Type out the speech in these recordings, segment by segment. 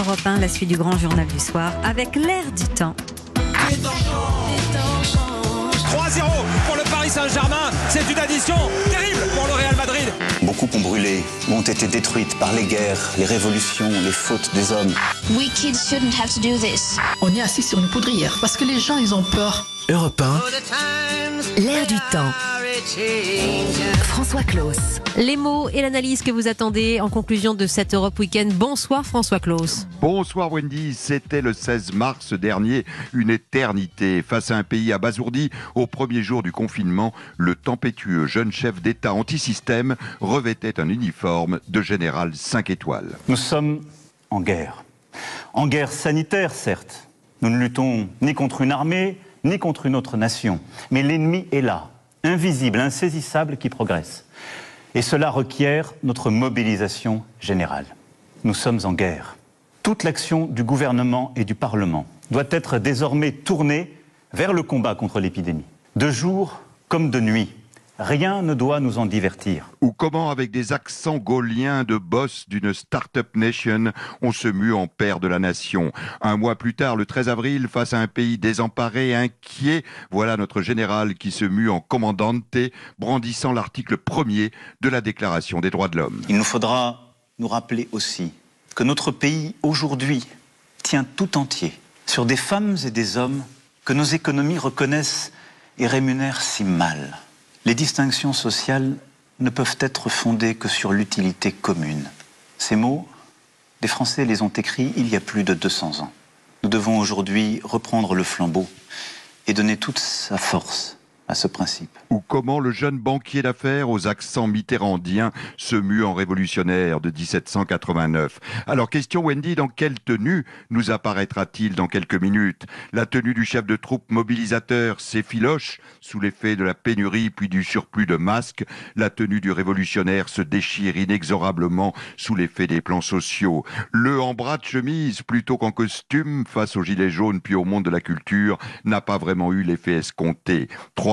Europe 1, la suite du grand journal du soir avec l'air du temps. 3-0 pour le Paris Saint-Germain. C'est une addition terrible pour le Real Madrid. Beaucoup ont brûlé, ont été détruites par les guerres, les révolutions, les fautes des hommes. We kids shouldn't have to do this. On est assis sur une poudrière parce que les gens, ils ont peur. Europe 1, L'air du temps. François Claus. Les mots et l'analyse que vous attendez en conclusion de cette Europe Week-end. Bonsoir François Claus. Bonsoir Wendy, c'était le 16 mars dernier, une éternité. Face à un pays abasourdi, au premier jour du confinement, le tempétueux jeune chef d'État anti-système revêtait un uniforme de général 5 étoiles. Nous sommes en guerre. En guerre sanitaire, certes. Nous ne luttons ni contre une armée, ni contre une autre nation. Mais l'ennemi est là, invisible, insaisissable, qui progresse. Et cela requiert notre mobilisation générale. Nous sommes en guerre. Toute l'action du gouvernement et du Parlement doit être désormais tournée vers le combat contre l'épidémie. De jour comme de nuit, rien ne doit nous en divertir. Ou comment, avec des accents gauliens de boss d'une start-up nation, on se mue en père de la nation. Un mois plus tard, le 13 avril, face à un pays désemparé, inquiet, voilà notre général qui se mue en commandante, brandissant l'article premier de la Déclaration des droits de l'homme. Il nous faudra nous rappeler aussi que notre pays, aujourd'hui, tient tout entier sur des femmes et des hommes que nos économies reconnaissent et rémunèrent si mal. Les distinctions sociales ne peuvent être fondées que sur l'utilité commune. Ces mots, des Français les ont écrits il y a plus de 200 ans. Nous devons aujourd'hui reprendre le flambeau et donner toute sa force à ce principe. Ou comment le jeune banquier d'affaires aux accents mitterrandiens se mue en révolutionnaire de 1789. Alors question Wendy, dans quelle tenue nous apparaîtra-t-il dans quelques minutes? La tenue du chef de troupe mobilisateur s'effiloche sous l'effet de la pénurie puis du surplus de masques. La tenue du révolutionnaire se déchire inexorablement sous l'effet des plans sociaux. Le en bras de chemise plutôt qu'en costume face aux gilets jaunes puis au monde de la culture n'a pas vraiment eu l'effet escompté.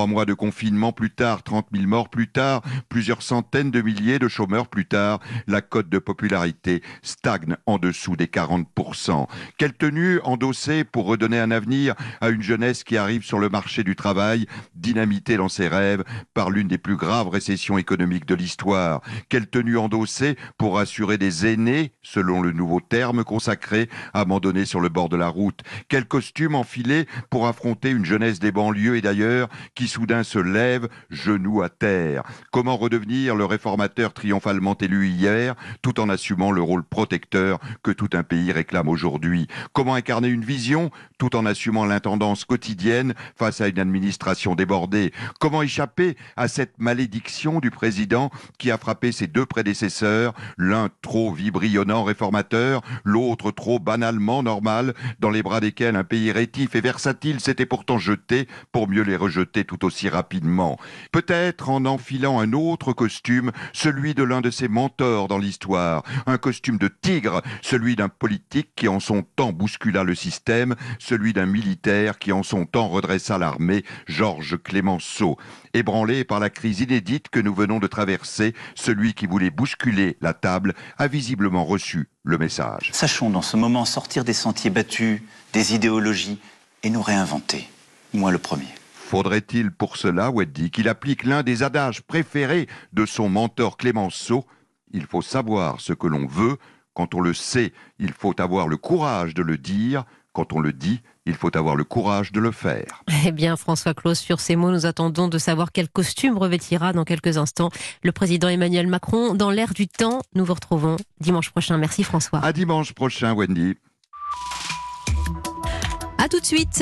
Mois de confinement plus tard, 30 000 morts plus tard, plusieurs centaines de milliers de chômeurs plus tard, la cote de popularité stagne en dessous des 40%. Quelle tenue endosser pour redonner un avenir à une jeunesse qui arrive sur le marché du travail, dynamitée dans ses rêves par l'une des plus graves récessions économiques de l'histoire? Quelle tenue endosser pour assurer des aînés, selon le nouveau terme consacré, abandonnés sur le bord de la route? Quel costume enfiler pour affronter une jeunesse des banlieues et d'ailleurs qui soudain se lève, genou à terre. Comment redevenir le réformateur triomphalement élu hier, tout en assumant le rôle protecteur que tout un pays réclame aujourd'hui? Comment incarner une vision, tout en assumant l'intendance quotidienne face à une administration débordée? Comment échapper à cette malédiction du président qui a frappé ses deux prédécesseurs, l'un trop vibrionnant réformateur, l'autre trop banalement normal, dans les bras desquels un pays rétif et versatile s'était pourtant jeté pour mieux les rejeter aussi rapidement. Peut-être en enfilant un autre costume, celui de l'un de ses mentors dans l'histoire, un costume de tigre, celui d'un politique qui en son temps bouscula le système, celui d'un militaire qui en son temps redressa l'armée, Georges Clémenceau. Ébranlé par la crise inédite que nous venons de traverser, celui qui voulait bousculer la table a visiblement reçu le message. Sachons dans ce moment sortir des sentiers battus, des idéologies, et nous réinventer. Moi le premier. Faudrait-il pour cela, Weddy, qu'il applique l'un des adages préférés de son mentor Clémenceau Il faut savoir ce que l'on veut. Quand on le sait, il faut avoir le courage de le dire. Quand on le dit, il faut avoir le courage de le faire. Eh bien, François Claus, sur ces mots, nous attendons de savoir quel costume revêtira dans quelques instants le président Emmanuel Macron dans l'air du temps. Nous vous retrouvons dimanche prochain. Merci François. À dimanche prochain, Wendy. À tout de suite.